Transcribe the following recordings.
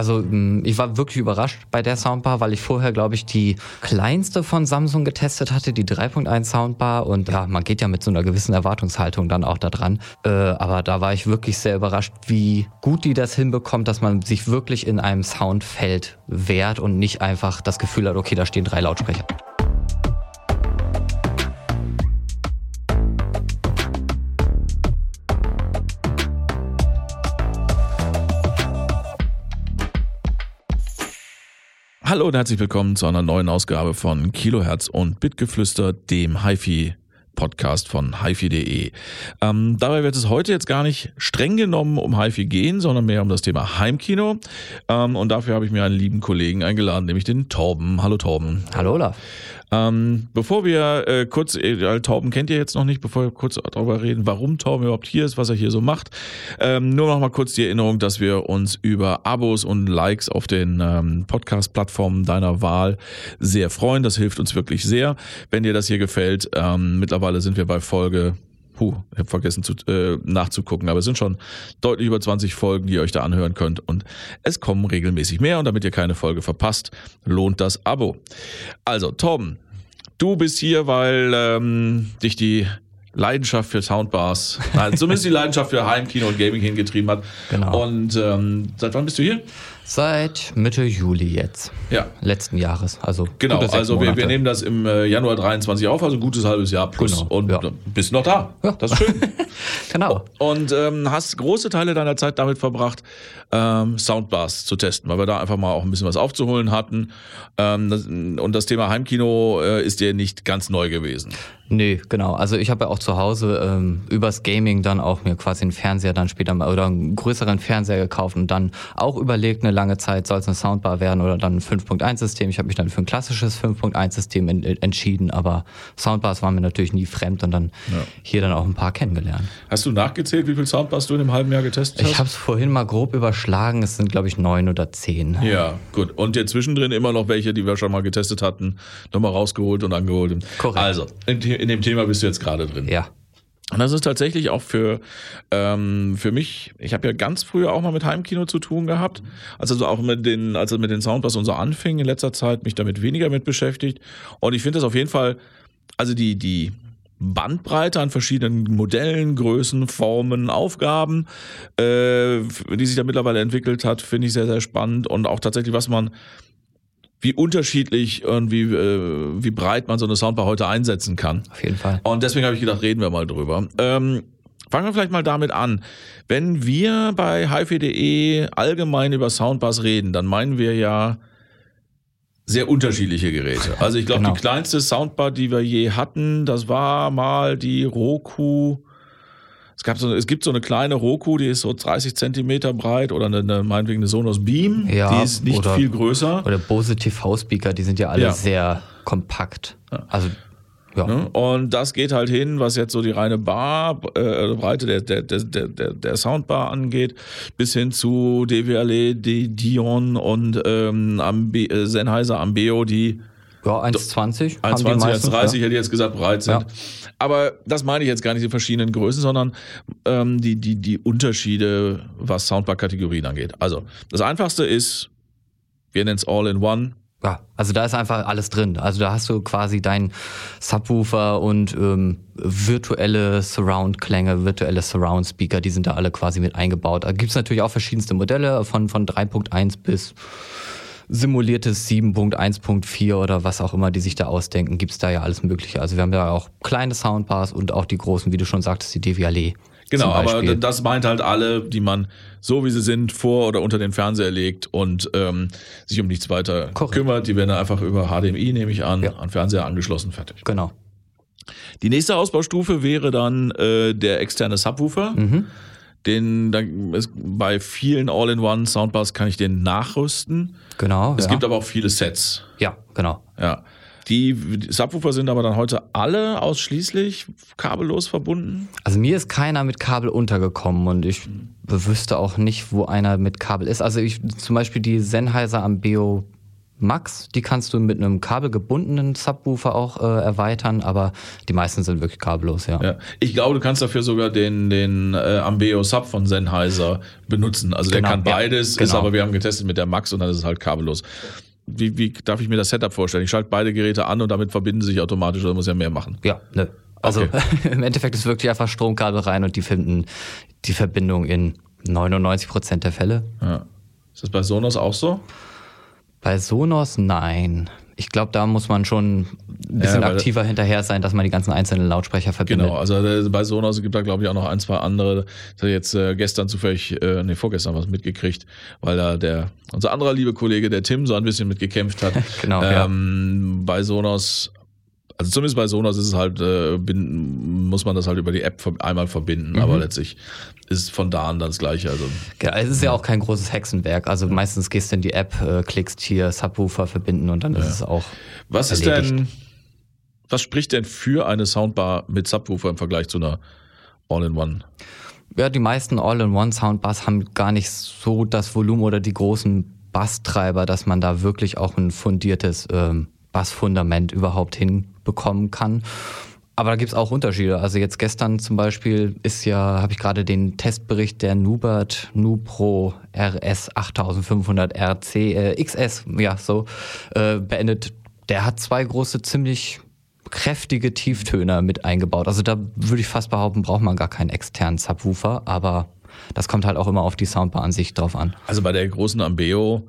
Also mh, ich war wirklich überrascht bei der Soundbar, weil ich vorher, glaube ich, die kleinste von Samsung getestet hatte, die 3.1 Soundbar. Und ja, man geht ja mit so einer gewissen Erwartungshaltung dann auch da dran. Äh, aber da war ich wirklich sehr überrascht, wie gut die das hinbekommt, dass man sich wirklich in einem Soundfeld wehrt und nicht einfach das Gefühl hat, okay, da stehen drei Lautsprecher. Hallo und herzlich willkommen zu einer neuen Ausgabe von Kilohertz und Bitgeflüster, dem HiFi Podcast von HiFi.de. Ähm, dabei wird es heute jetzt gar nicht streng genommen um HiFi gehen, sondern mehr um das Thema Heimkino. Ähm, und dafür habe ich mir einen lieben Kollegen eingeladen, nämlich den Torben. Hallo Torben. Hallo Olaf. Ähm, bevor wir äh, kurz, äh, Torben kennt ihr jetzt noch nicht, bevor wir kurz darüber reden, warum Torben überhaupt hier ist, was er hier so macht. Ähm, nur noch mal kurz die Erinnerung, dass wir uns über Abos und Likes auf den ähm, Podcast-Plattformen deiner Wahl sehr freuen. Das hilft uns wirklich sehr. Wenn dir das hier gefällt, ähm, mittlerweile sind wir bei Folge Puh, ich habe vergessen zu, äh, nachzugucken, aber es sind schon deutlich über 20 Folgen, die ihr euch da anhören könnt. Und es kommen regelmäßig mehr. Und damit ihr keine Folge verpasst, lohnt das Abo. Also, Tom, du bist hier, weil ähm, dich die Leidenschaft für Soundbars, nein, zumindest die Leidenschaft für Heimkino und Gaming hingetrieben hat. Genau. Und ähm, seit wann bist du hier? Seit Mitte Juli jetzt. Ja. Letzten Jahres. Also Genau, also wir, wir nehmen das im äh, Januar 23 auf, also ein gutes halbes Jahr plus. Genau, und ja. äh, bist noch da. Ja. Das ist schön. Genau. Und ähm, hast große Teile deiner Zeit damit verbracht, ähm, Soundbars zu testen, weil wir da einfach mal auch ein bisschen was aufzuholen hatten. Ähm, das, und das Thema Heimkino äh, ist dir nicht ganz neu gewesen. Nee, genau. Also ich habe ja auch zu Hause ähm, übers Gaming dann auch mir quasi einen Fernseher dann später mal oder einen größeren Fernseher gekauft und dann auch überlegt, eine lange Zeit soll es eine Soundbar werden oder dann ein 5.1-System. Ich habe mich dann für ein klassisches 5.1-System en entschieden, aber Soundbars waren mir natürlich nie fremd und dann hier dann auch ein paar kennengelernt. Hast du nachgezählt, wie viel Soundbars du in einem halben Jahr getestet hast? Ich habe es vorhin mal grob überschlagen. Es sind, glaube ich, neun oder zehn. ja, gut. Und jetzt zwischendrin immer noch welche, die wir schon mal getestet hatten, nochmal rausgeholt und angeholt. Korrekt. Also, in, in dem Thema bist du jetzt gerade drin. Ja. Und das ist tatsächlich auch für, ähm, für mich, ich habe ja ganz früher auch mal mit Heimkino zu tun gehabt. Also auch mit den, als es mit den Soundbars und so anfing in letzter Zeit, mich damit weniger mit beschäftigt. Und ich finde das auf jeden Fall, also die, die Bandbreite an verschiedenen Modellen, Größen, Formen, Aufgaben, äh, die sich da mittlerweile entwickelt hat, finde ich sehr, sehr spannend. Und auch tatsächlich, was man, wie unterschiedlich und wie, äh, wie breit man so eine Soundbar heute einsetzen kann. Auf jeden Fall. Und deswegen habe ich gedacht, reden wir mal drüber. Ähm, fangen wir vielleicht mal damit an. Wenn wir bei hifi.de allgemein über Soundbars reden, dann meinen wir ja sehr unterschiedliche Geräte. Also ich glaube, Genau. die kleinste Soundbar, die wir je hatten, das war mal die Roku. Es, gab so, es gibt so eine kleine Roku, die ist so 30 Zentimeter breit oder eine, eine meinetwegen eine Sonos Beam. Ja, die ist nicht oder- viel größer. Oder Bose TV-Speaker, die sind ja alle Ja. sehr kompakt. Also, ja. Ne? Und das geht halt hin, was jetzt so die reine Bar, äh, Breite der, der, der, der, der Soundbar angeht, bis hin zu die Dion und ähm, Ambe, äh, Sennheiser Ambeo, die Ja, 1,20 haben die 1,20, meisten. 1,30 hätte ich jetzt gesagt breit sind. Ja. Aber das meine ich jetzt gar nicht die verschiedenen Größen, sondern ähm, die, die, die Unterschiede, was Soundbar-Kategorien angeht. Also das Einfachste ist, wir nennen es All-in-One, Ja, also da ist einfach alles drin. Also da hast du quasi deinen Subwoofer und ähm, virtuelle Surround-Klänge, virtuelle Surround-Speaker, die sind da alle quasi mit eingebaut. Da gibt's natürlich auch verschiedenste Modelle von, von 3.1 bis simuliertes 7.1.4 oder was auch immer, die sich da ausdenken, gibt's da ja alles Mögliche. Also wir haben ja auch kleine Soundbars und auch die großen, wie du schon sagtest, die DVLE. Genau, aber das meint halt alle, die man so wie sie sind vor oder unter den Fernseher legt und ähm, sich um nichts weiter Korrekt. kümmert. Die werden dann einfach über HDMI, nehme ich an, Ja. an Fernseher angeschlossen, fertig. Genau. Die nächste Ausbaustufe wäre dann äh, der externe Subwoofer. Mhm. Den dann ist, bei vielen All-in-One Soundbars kann ich den nachrüsten. Genau. Es ja. gibt aber auch viele Sets. ja, genau. Ja. Die Subwoofer sind aber dann heute alle ausschließlich kabellos verbunden. Also mir ist keiner mit Kabel untergekommen und ich wüsste auch nicht, wo einer mit Kabel ist. Also ich zum Beispiel die Sennheiser Ambeo Max, die kannst du mit einem kabelgebundenen Subwoofer auch äh, erweitern, aber die meisten sind wirklich kabellos, ja. ja. Ich glaube, du kannst dafür sogar den, den äh, Ambeo Sub von Sennheiser benutzen. Also genau, der kann beides, ja, genau. ist aber wir haben getestet mit der Max und dann ist es halt kabellos. Wie, wie darf ich mir das Setup vorstellen? Ich schalte beide Geräte an und damit verbinden sie sich automatisch oder muss ja mehr machen? Ja, ne. Also okay. im Endeffekt ist wirklich einfach Stromkabel rein und die finden die Verbindung in 99 Prozent der Fälle. Ja. Ist das bei Sonos auch so? Bei Sonos nein. Ich glaube, da muss man schon ein bisschen ja, aktiver hinterher sein, dass man die ganzen einzelnen Lautsprecher verbindet. Genau, also äh, bei Sonos gibt da glaube ich auch noch ein, zwei andere. Ich habe jetzt äh, gestern zufällig, äh, nee, vorgestern was mitgekriegt, weil da der, unser anderer liebe Kollege, der Tim, so ein bisschen mitgekämpft hat. genau. Ähm, ja. Bei Sonos also zumindest bei Sonos ist es halt, äh, bin, muss man das halt über die App einmal verbinden, mhm. aber letztlich ist von da an dann das Gleiche. Also, ja, es ist ja auch kein großes Hexenwerk. Also meistens gehst du in die App, äh, klickst hier Subwoofer verbinden und dann ja. ist es auch. Was erledigt. ist denn, was spricht denn für eine Soundbar mit Subwoofer im Vergleich zu einer All-in-One? Ja, die meisten All-in-One-Soundbars haben gar nicht so das Volumen oder die großen Basstreiber, dass man da wirklich auch ein fundiertes ähm, Bassfundament überhaupt hinbekommen kann. Aber da gibt es auch Unterschiede. Also jetzt gestern zum Beispiel ist ja, habe ich gerade den Testbericht der Nubert Nupro RS 8500 RC äh, XS, ja so, äh, beendet. Der hat zwei große, ziemlich kräftige Tieftöner mit eingebaut. Also da würde ich fast behaupten, braucht man gar keinen externen Subwoofer, aber das kommt halt auch immer auf die Soundbar an sich drauf an. Also bei der großen Ambeo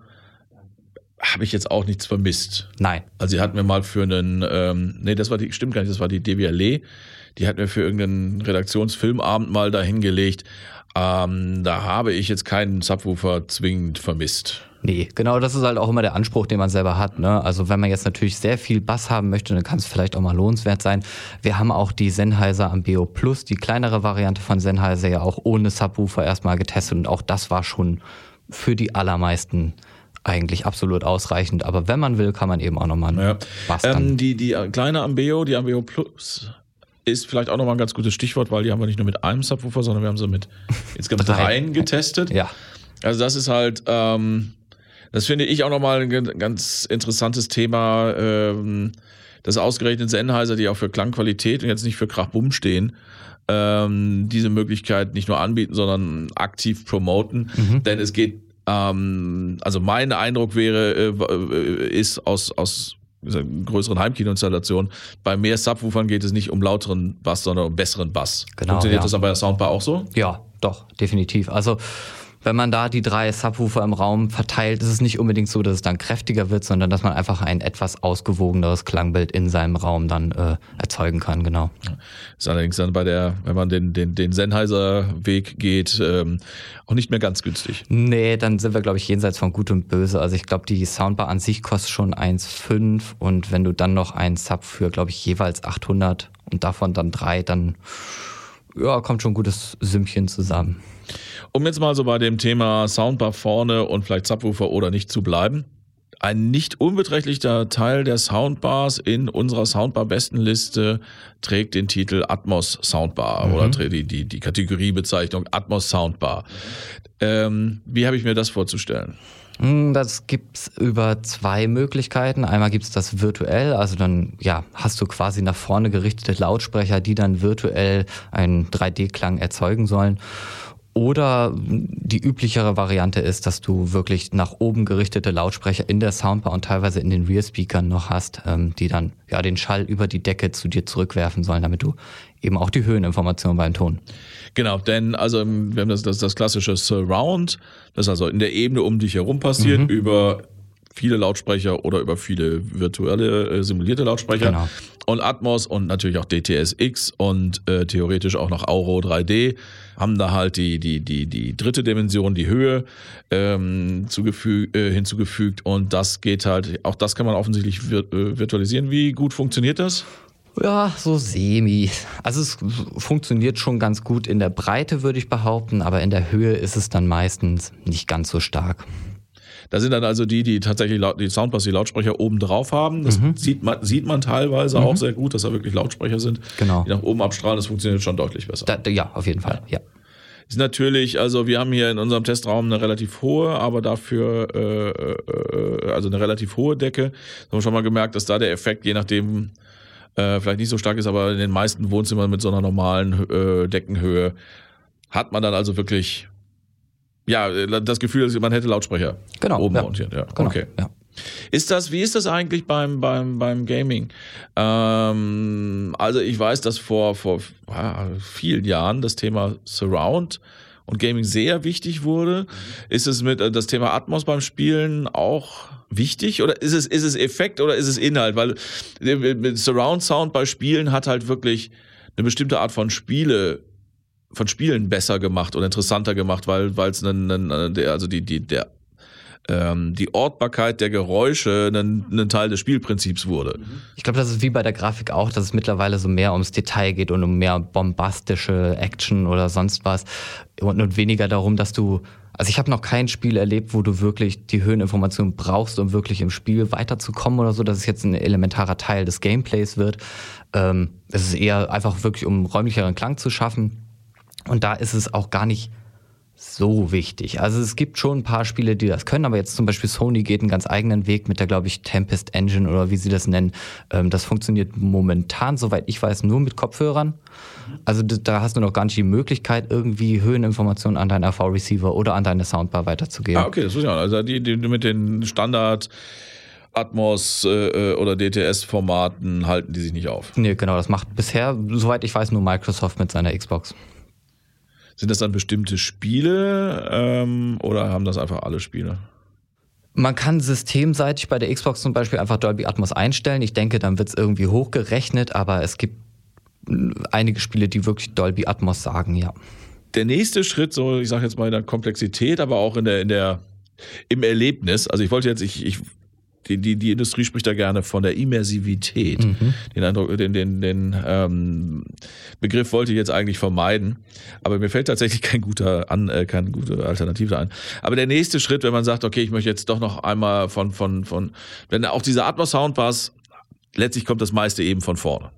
habe ich jetzt auch nichts vermisst. Nein. Also sie hat mir mal für einen, ähm, nee, das war die, stimmt gar nicht, das war die DVLE, die hat mir für irgendeinen Redaktionsfilmabend mal dahingelegt. Ähm, da habe ich jetzt keinen Subwoofer zwingend vermisst. Nee, genau, das ist halt auch immer der Anspruch, den man selber hat. Ne? Also wenn man jetzt natürlich sehr viel Bass haben möchte, dann kann es vielleicht auch mal lohnenswert sein. Wir haben auch die Sennheiser Ambeo Plus, die kleinere Variante von Sennheiser, ja auch ohne Subwoofer erstmal getestet und auch das war schon für die allermeisten eigentlich absolut ausreichend. Aber wenn man will, kann man eben auch nochmal ja. Bass ähm, die, die kleine Ambeo, die Ambeo Plus, ist vielleicht auch nochmal ein ganz gutes Stichwort, weil die haben wir nicht nur mit einem Subwoofer, sondern wir haben sie mit insgesamt dreien getestet. Ja. Also das ist halt, ähm, das finde ich auch nochmal ein ganz interessantes Thema, ähm, dass ausgerechnet Sennheiser, die auch für Klangqualität und jetzt nicht für Krachbumm stehen, ähm, diese Möglichkeit nicht nur anbieten, sondern aktiv promoten. Mhm. Denn es geht ähm, also mein Eindruck wäre, äh, äh, ist aus, aus größeren Heimkinoinstallationen, bei mehr Subwoofern geht es nicht um lauteren Bass, sondern um besseren Bass. Genau, Funktioniert ja. das aber bei der Soundbar auch so? Ja, doch, definitiv. Also wenn man da die drei Subwoofer im Raum verteilt, ist es nicht unbedingt so, dass es dann kräftiger wird, sondern dass man einfach ein etwas ausgewogeneres Klangbild in seinem Raum dann äh, erzeugen kann, genau. Ist allerdings dann bei der, wenn man den, den, den Sennheiser-Weg geht, ähm, auch nicht mehr ganz günstig. Nee, dann sind wir, glaube ich, jenseits von Gut und Böse. Also ich glaube, die Soundbar an sich kostet schon 1,5 und wenn du dann noch einen Sub für, glaube ich, jeweils 800 und davon dann drei, dann ja, kommt schon ein gutes Sümmchen zusammen. Um jetzt mal so bei dem Thema Soundbar vorne und vielleicht Subwoofer oder nicht zu bleiben. Ein nicht unbeträchtlicher Teil der Soundbars in unserer Soundbar-Bestenliste trägt den Titel Atmos Soundbar mhm. oder die, die, die Kategoriebezeichnung Atmos Soundbar. Ähm, wie habe ich mir das vorzustellen? Hm, das gibt's über zwei Möglichkeiten. Einmal gibt's das virtuell, also dann ja, hast du quasi nach vorne gerichtete Lautsprecher, die dann virtuell einen 3D-Klang erzeugen sollen. Oder die üblichere Variante ist, dass du wirklich nach oben gerichtete Lautsprecher in der Soundbar und teilweise in den Rear-Speakern noch hast, ähm, die dann ja den Schall über die Decke zu dir zurückwerfen sollen, damit du eben auch die Höheninformationen beim Ton. Genau, denn also wir haben das, das, das klassische Surround, das also in der Ebene um dich herum passiert, mhm. über viele Lautsprecher oder über viele virtuelle äh, simulierte Lautsprecher. Genau. Und Atmos und natürlich auch DTSX und äh, theoretisch auch noch Auro 3D haben da halt die, die, die, die dritte Dimension, die Höhe ähm, äh, hinzugefügt. Und das geht halt, auch das kann man offensichtlich äh, virtualisieren. Wie gut funktioniert das? Ja, so semi. Also es funktioniert schon ganz gut in der Breite, würde ich behaupten, aber in der Höhe ist es dann meistens nicht ganz so stark. Da sind dann also die, die tatsächlich die Soundbars, die Lautsprecher oben drauf haben. Das mhm. sieht, man, sieht man teilweise mhm. auch sehr gut, dass da wirklich Lautsprecher sind, genau. die nach oben abstrahlen. Das funktioniert schon deutlich besser. Da, ja, auf jeden Fall, ja. ja. Ist natürlich, also wir haben hier in unserem Testraum eine relativ hohe, aber dafür, äh, äh, also eine relativ hohe Decke. Da haben wir schon mal gemerkt, dass da der Effekt, je nachdem, äh, vielleicht nicht so stark ist, aber in den meisten Wohnzimmern mit so einer normalen äh, Deckenhöhe hat man dann also wirklich ja, das Gefühl, man hätte Lautsprecher genau, oben ja. montiert. Ja. Genau, okay. ja. Ist das, wie ist das eigentlich beim, beim, beim Gaming? Ähm, also ich weiß, dass vor, vor ah, vielen Jahren das Thema Surround und Gaming sehr wichtig wurde. Ist es mit äh, das Thema Atmos beim Spielen auch wichtig oder ist es, ist es Effekt oder ist es Inhalt? Weil äh, Surround Sound bei Spielen hat halt wirklich eine bestimmte Art von Spiele von Spielen besser gemacht und interessanter gemacht, weil weil es also die die der ähm, die Ortbarkeit der Geräusche ein, Teil des Spielprinzips wurde. Ich glaube, das ist wie bei der Grafik auch, dass es mittlerweile so mehr ums Detail geht und um mehr bombastische Action oder sonst was und, und weniger darum, dass du also ich habe noch kein Spiel erlebt, wo du wirklich die Höheninformation brauchst, um wirklich im Spiel weiterzukommen oder so, dass es jetzt ein elementarer Teil des Gameplays wird. Ähm, es ist eher einfach wirklich, um räumlicheren Klang zu schaffen. Und da ist es auch gar nicht so wichtig. Also es gibt schon ein paar Spiele, die das können, aber jetzt zum Beispiel Sony geht einen ganz eigenen Weg mit der, glaube ich, Tempest Engine oder wie sie das nennen. Ähm, das funktioniert momentan, soweit ich weiß, nur mit Kopfhörern. Also da hast du noch gar nicht die Möglichkeit, irgendwie Höheninformationen an deinen AV-Receiver oder an deine Soundbar weiterzugeben. Ah, okay, das ist ja. Also die, die mit den Standard Atmos äh, oder DTS-Formaten halten die sich nicht auf. Nee, genau, das macht bisher, soweit ich weiß, nur Microsoft mit seiner Xbox. Sind das dann bestimmte Spiele ähm, oder haben das einfach alle Spiele? Man kann systemseitig bei der Xbox zum Beispiel einfach Dolby Atmos einstellen. Ich denke, dann wird es irgendwie hochgerechnet, aber es gibt einige Spiele, die wirklich Dolby Atmos sagen, ja. Der nächste Schritt, so ich sage jetzt mal in der Komplexität, aber auch in der, in der im Erlebnis. Also ich wollte jetzt, ich, ich die, die, die Industrie spricht da gerne von der Immersivität. Mhm. Den Eindruck, den, den, den ähm, Begriff wollte ich jetzt eigentlich vermeiden, aber mir fällt tatsächlich kein guter an, äh, keine gute Alternative ein. Aber der nächste Schritt, wenn man sagt, okay, ich möchte jetzt doch noch einmal von, von, von, wenn auch diese Atmos Soundbars, letztlich kommt das meiste eben von vorne.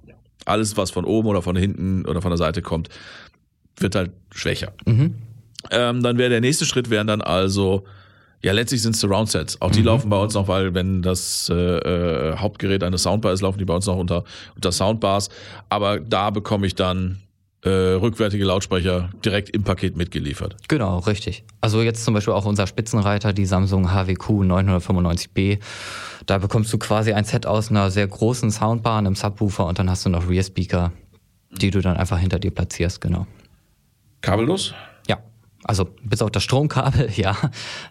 Alles, was von oben oder von hinten oder von der Seite kommt, wird halt schwächer. Mhm. Ähm, dann wäre der nächste Schritt wären dann also ja, letztlich sind es Surround-Sets. Auch die mhm. laufen bei uns noch, weil wenn das äh, äh, Hauptgerät eine Soundbar ist, laufen die bei uns noch unter, unter Soundbars. Aber da bekomme ich dann äh, rückwärtige Lautsprecher direkt im Paket mitgeliefert. Genau, richtig. Also jetzt zum Beispiel auch unser Spitzenreiter, die Samsung HWQ 995B. Da bekommst du quasi ein Set aus einer sehr großen Soundbar, einem Subwoofer und dann hast du noch Rear-Speaker, die du dann einfach hinter dir platzierst, genau. Kabellos? Also bis auf das Stromkabel, ja.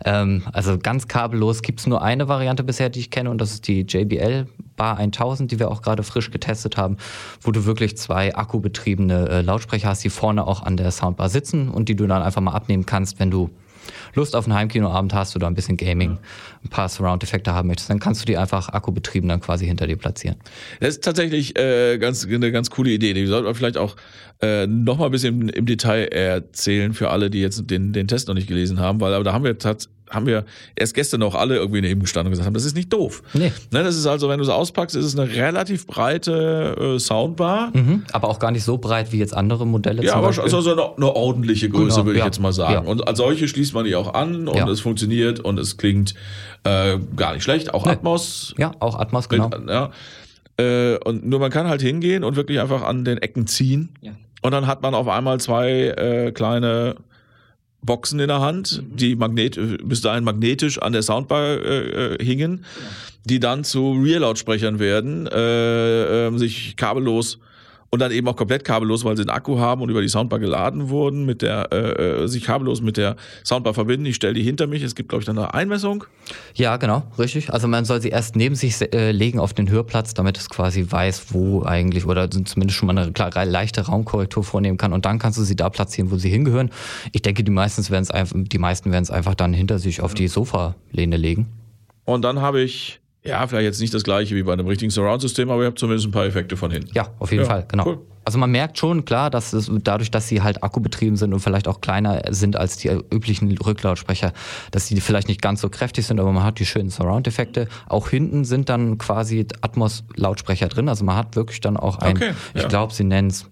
Ähm, also ganz kabellos gibt es nur eine Variante bisher, die ich kenne, und das ist die JBL Bar 1000, die wir auch gerade frisch getestet haben, wo du wirklich zwei akkubetriebene äh, Lautsprecher hast, die vorne auch an der Soundbar sitzen und die du dann einfach mal abnehmen kannst, wenn du Lust auf einen Heimkinoabend hast oder ein bisschen Gaming, ein paar Surround-Effekte haben möchtest, dann kannst du die einfach akkubetrieben dann quasi hinter dir platzieren. Das ist tatsächlich äh, ganz, eine ganz coole Idee. Die sollten wir vielleicht auch äh, noch mal ein bisschen im, im Detail erzählen für alle, die jetzt den, den Test noch nicht gelesen haben, weil aber da haben wir tatsächlich haben wir erst gestern noch alle irgendwie neben gestanden und gesagt haben, das ist nicht doof. Nee. Ne, das ist also, wenn du es auspackt, ist es eine relativ breite äh, Soundbar. Mhm, aber auch gar nicht so breit wie jetzt andere Modelle. Ja, aber Beispiel. also eine, eine ordentliche Größe, genau, würde ja. ich jetzt mal sagen. Ja. Und als solche schließt man die auch an und ja. es funktioniert und es klingt äh, gar nicht schlecht. Auch nee. Atmos. Ja, auch Atmos, genau. Ja. Äh, und nur man kann halt hingehen und wirklich einfach an den Ecken ziehen. Ja. Und dann hat man auf einmal zwei äh, kleine Boxen in der Hand, mhm. die magnet bis dahin magnetisch an der Soundbar äh, äh hingen, die dann zu Rear-Lautsprechern werden, äh, äh, sich kabellos und dann eben auch komplett kabellos, weil sie einen Akku haben und über die Soundbar geladen wurden, mit der äh, äh sich kabellos mit der Soundbar verbinden. Ich stelle die hinter mich. Es gibt, glaube ich, dann eine Einmessung. Ja, genau, richtig. Also man soll sie erst neben sich äh, legen auf den Hörplatz, damit es quasi weiß, wo eigentlich oder zumindest schon mal eine klar, leichte Raumkorrektur vornehmen kann. Und dann kannst du sie da platzieren, wo sie hingehören. Ich denke, die meisten werden es einfach, die meisten werden es einfach dann hinter sich auf die Sofalehne legen. Und dann habe ich ja, vielleicht jetzt nicht das gleiche wie bei einem richtigen Surround-System, aber ihr habt zumindest ein paar Effekte von hinten. Ja, auf jeden ja, Fall, genau. Cool. Also man merkt schon, klar, dass es dadurch, dass sie halt akkubetrieben sind und vielleicht auch kleiner sind als die üblichen Rücklautsprecher, dass sie vielleicht nicht ganz so kräftig sind, aber man hat die schönen Surround-Effekte. Auch hinten sind dann quasi Atmos-Lautsprecher drin. Also man hat wirklich dann auch ein, okay, ja. ich glaube, sie nennen es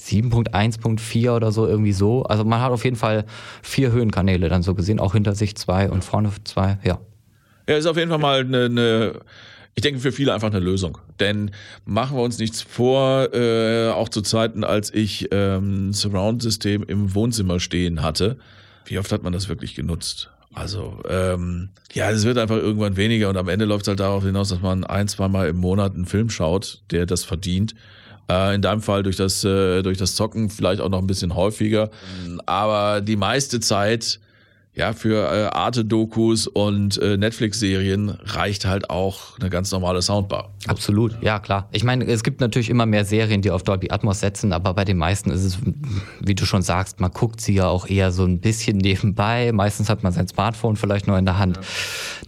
7.1.4 oder so, irgendwie so. Also man hat auf jeden Fall vier Höhenkanäle dann so gesehen, auch hinter sich zwei und vorne zwei, ja. Ja, ist auf jeden Fall mal eine, eine ich denke für viele einfach eine Lösung. Denn machen wir uns nichts vor, äh, auch zu Zeiten, als ich ähm, Surround-System im Wohnzimmer stehen hatte, wie oft hat man das wirklich genutzt? Also, ähm, ja, es wird einfach irgendwann weniger und am Ende läuft es halt darauf hinaus, dass man ein, zweimal im Monat einen Film schaut, der das verdient. Äh, in deinem Fall durch das, äh, durch das Zocken vielleicht auch noch ein bisschen häufiger. Aber die meiste Zeit ja, für äh, Arte-Dokus und äh, Netflix-Serien reicht halt auch eine ganz normale Soundbar. Absolut, ja klar. Ich meine, es gibt natürlich immer mehr Serien, die auf Dolby Atmos setzen, aber bei den meisten ist es, wie du schon sagst, man guckt sie ja auch eher so ein bisschen nebenbei. Meistens hat man sein Smartphone vielleicht nur in der Hand. Ja.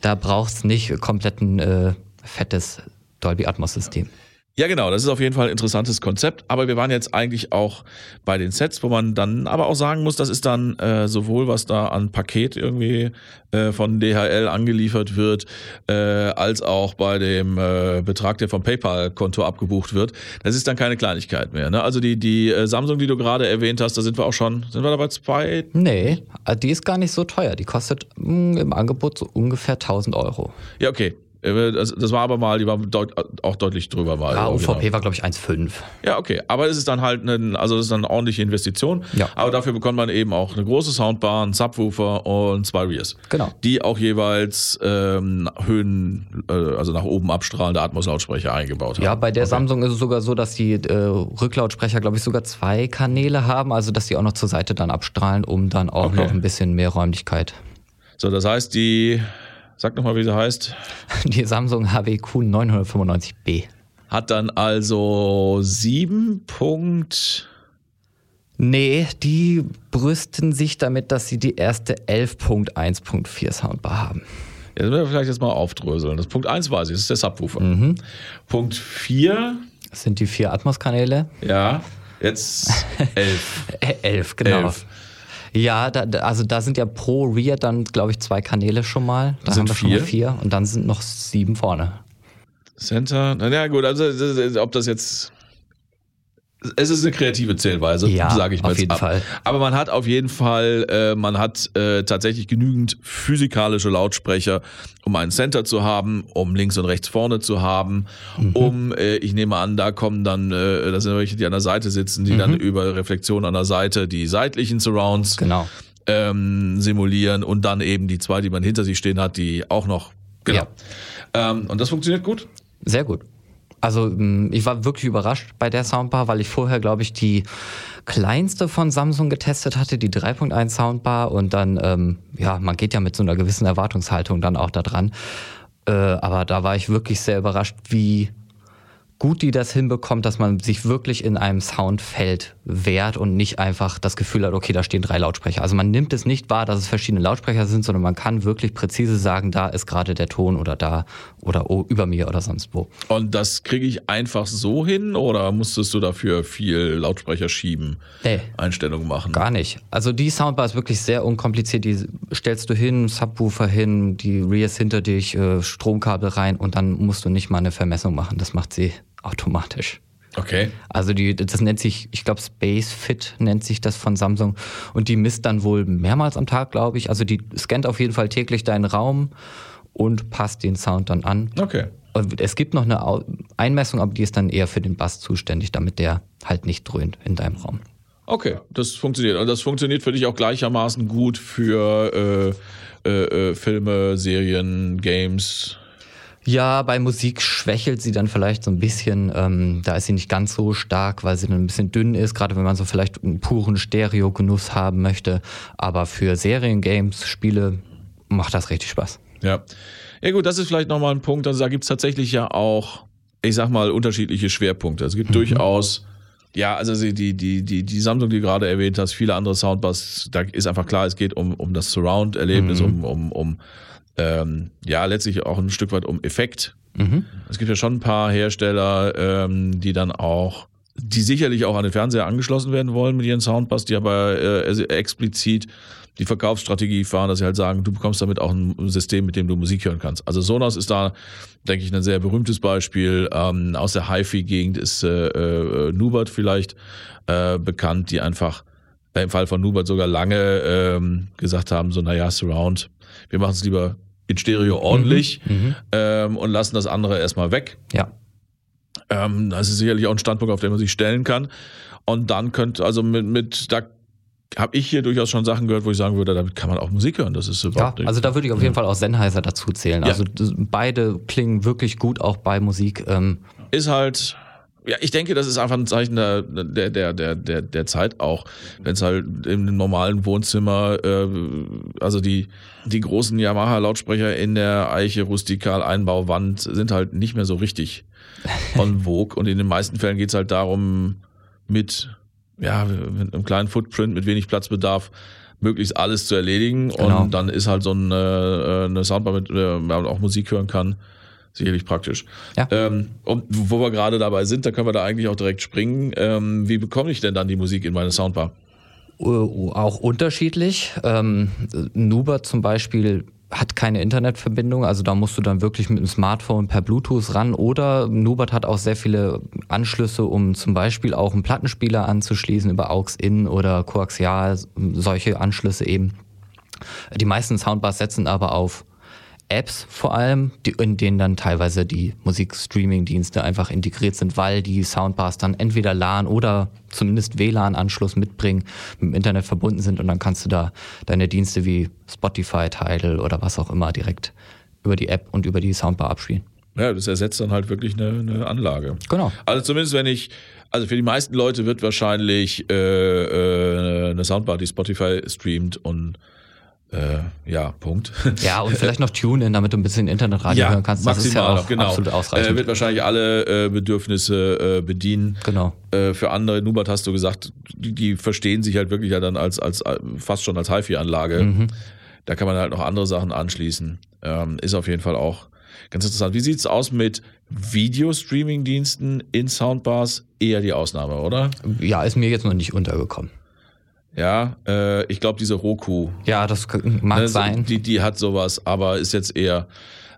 Da braucht es nicht komplett ein äh, fettes Dolby Atmos-System. Ja. Ja, genau, das ist auf jeden Fall ein interessantes Konzept, aber wir waren jetzt eigentlich auch bei den Sets, wo man dann aber auch sagen muss, das ist dann äh, sowohl was da an Paket irgendwie äh, von DHL angeliefert wird, äh, als auch bei dem äh, Betrag, der vom PayPal-Konto abgebucht wird. Das ist dann keine Kleinigkeit mehr. Ne? Also die, die äh, Samsung, die du gerade erwähnt hast, da sind wir auch schon, sind wir dabei zwei? Nee, die ist gar nicht so teuer. Die kostet mh, mm, im Angebot so ungefähr 1000 Euro. Ja, okay. Äh, das war aber mal, die war deut auch deutlich drüber mal. Ja, UVP genau. war, glaube ich, 1,5. Ja, okay. Aber es ist dann halt eine, also es ist dann eine ordentliche Investition. Ja. Aber dafür bekommt man eben auch eine große Soundbar, einen Subwoofer und zwei Rears. Genau. Die auch jeweils ähm, Höhen, äh, also nach oben abstrahlende Atmos-Lautsprecher eingebaut haben. Ja, bei der okay. Samsung ist es sogar so, dass die äh, Rücklautsprecher, glaube ich, sogar zwei Kanäle haben, also dass die auch noch zur Seite dann abstrahlen, um dann auch okay. noch ein bisschen mehr Räumlichkeit. So, das heißt, die Sag nochmal, wie sie heißt. Die Samsung HWQ 995B. Hat dann also 7 Punkt. Nee, die brüsten sich damit, dass sie die erste 11.1.4 Soundbar haben. Das müssen wir vielleicht jetzt mal aufdröseln. Das Punkt 1 weiß ich, das ist der Subwoofer. Mhm. Punkt 4. Das sind die vier Atmos-Kanäle. Ja, jetzt 11. 11, genau. 11. Ja, da, also da sind ja pro Rear dann, glaube ich, zwei Kanäle schon mal. Da sind haben wir vier? schon mal vier und dann sind noch sieben vorne. Center, naja gut, also ob das jetzt es ist eine kreative Zählweise, ja, sage ich mal. Auf jeden ab. Fall. Aber man hat auf jeden Fall, äh, man hat äh, tatsächlich genügend physikalische Lautsprecher, um einen Center zu haben, um links und rechts vorne zu haben, mhm. um, äh, ich nehme an, da kommen dann, äh, das sind welche, die an der Seite sitzen, die mhm. dann über Reflexion an der Seite die seitlichen Surrounds genau. ähm, simulieren und dann eben die zwei, die man hinter sich stehen hat, die auch noch. Genau. Ja. Ähm, und das funktioniert gut? Sehr gut. Also mm, ich war wirklich überrascht bei der Soundbar, weil ich vorher, glaube ich, die kleinste von Samsung getestet hatte, die 3.1 Soundbar und dann, ähm, ja, man geht ja mit so einer gewissen Erwartungshaltung dann auch da dran. Äh, aber da war ich wirklich sehr überrascht, wie gut die das hinbekommt, dass man sich wirklich in einem Soundfeld wehrt und nicht einfach das Gefühl hat, okay, da stehen drei Lautsprecher. Also man nimmt es nicht wahr, dass es verschiedene Lautsprecher sind, sondern man kann wirklich präzise sagen, da ist gerade der Ton oder da oder oh, über mir oder sonst wo. Und das kriege ich einfach so hin oder musstest du dafür viel Lautsprecher schieben, nee, Einstellungen machen? Gar nicht. Also die Soundbar ist wirklich sehr unkompliziert. Die stellst du hin, Subwoofer hin, die Rears hinter dich, äh, Stromkabel rein und dann musst du nicht mal eine Vermessung machen. Das macht sie automatisch. Okay. Also die, das nennt sich, ich glaube Space Fit nennt sich das von Samsung und die misst dann wohl mehrmals am Tag, glaube ich. Also die scannt auf jeden Fall täglich deinen Raum und passt den Sound dann an. Okay. Es gibt noch eine Einmessung, aber die ist dann eher für den Bass zuständig, damit der halt nicht dröhnt in deinem Raum. Okay, das funktioniert. Und das funktioniert für dich auch gleichermaßen gut für äh, äh, äh Filme, Serien, Games. Ja, bei Musik schwächelt sie dann vielleicht so ein bisschen. Ähm, da ist sie nicht ganz so stark, weil sie dann ein bisschen dünn ist, gerade wenn man so vielleicht einen puren Stereo-Genuss haben möchte. Aber für Serien, Games, Spiele macht das richtig Spaß. Ja. Ja gut, das ist vielleicht nochmal ein Punkt. Also da gibt es tatsächlich ja auch, ich sag mal, unterschiedliche Schwerpunkte. Es gibt mhm. durchaus ja, also die, die, die, die Samsung, die du gerade erwähnt hast, viele andere Soundbars, da ist einfach klar, es geht um, um das Surround-Erlebnis, mhm. um, um, um ähm, ja letztlich auch ein Stück weit um Effekt. Mhm. Es gibt ja schon ein paar Hersteller, ähm, die dann auch die sicherlich auch an den Fernseher angeschlossen werden wollen mit ihren Soundbars, die aber äh, explizit die Verkaufsstrategie fahren, dass sie halt sagen, du bekommst damit auch ein System, mit dem du Musik hören kannst. Also Sonos ist da, denke ich, ein sehr berühmtes Beispiel. Ähm, aus der HiFi-Gegend ist äh, äh, Nubert vielleicht äh, bekannt, die einfach äh, im Fall von Nubert sogar lange ähm, gesagt haben, so naja, Surround, wir machen es lieber in Stereo ordentlich Mhm, mhm. ähm, und lassen das andere erstmal weg. Ja. Ähm, das ist sicherlich auch ein Standpunkt, auf den man sich stellen kann. Und dann könnte, also mit, mit da habe ich hier durchaus schon Sachen gehört, wo ich sagen würde, damit kann man auch Musik hören. Das ist Ja, überhaupt nicht- also da würde ich auf jeden Fall auch Sennheiser dazu zählen. Ja. Also das, beide klingen wirklich gut auch bei Musik. Ähm, ist halt, ja, ich denke, das ist einfach ein Zeichen der, der, der, der, der, der Zeit auch. Wenn es halt im normalen Wohnzimmer, äh, also die, die großen Yamaha-Lautsprecher in der Eiche rustikal Einbauwand sind halt nicht mehr so richtig on vogue. Und in den meisten Fällen geht es halt darum, mit, ja, mit einem kleinen Footprint, mit wenig Platzbedarf, möglichst alles zu erledigen. Genau. Und dann ist halt so eine, eine Soundbar, mit der man auch Musik hören kann, sicherlich praktisch. Ja. Ähm, und wo wir gerade dabei sind, da können wir da eigentlich auch direkt springen. Ähm, wie bekomme ich denn dann die Musik in meine Soundbar? äh, auch unterschiedlich. Ähm, Nuber zum Beispiel hat keine Internetverbindung, also da musst du dann wirklich mit dem Smartphone per Bluetooth ran oder Nubert hat auch sehr viele Anschlüsse, um zum Beispiel auch einen Plattenspieler anzuschließen über AUX-In oder Koaxial, solche Anschlüsse eben. Die meisten Soundbars setzen aber auf Apps vor allem, die, in denen dann teilweise die Musikstreaming-Dienste einfach integriert sind, weil die Soundbars dann entweder LAN oder zumindest WLAN-Anschluss mitbringen, mit dem Internet verbunden sind und dann kannst du da deine Dienste wie Spotify, Tidal oder was auch immer direkt über die App und über die Soundbar abspielen. Ja, das ersetzt dann halt wirklich eine, eine Anlage. Genau. Also zumindest wenn ich, also für die meisten Leute wird wahrscheinlich äh, äh, eine Soundbar, die Spotify streamt und äh, ja, Punkt. Ja, und vielleicht noch TuneIn, damit du ein bisschen Internetradio hören kannst. Das ist ja maximal auch noch, genau. absolut Äh, ausreichend. wird wahrscheinlich alle äh, Bedürfnisse äh, bedienen. genau. Äh, für andere, Nubert hast du gesagt, die, die verstehen sich halt wirklich ja dann als, als äh, fast schon als HiFi-Anlage. Mhm. Da kann man halt noch andere Sachen anschließen. Ähm, ist auf jeden Fall auch ganz interessant. Wie sieht's aus mit Video-Streaming-Diensten in Soundbars? Eher die Ausnahme, oder? Ja, ist mir jetzt noch nicht untergekommen. Ja, äh, ich glaube, diese Roku, Ja, das mag ne, sein. Die, die hat sowas, aber ist jetzt eher,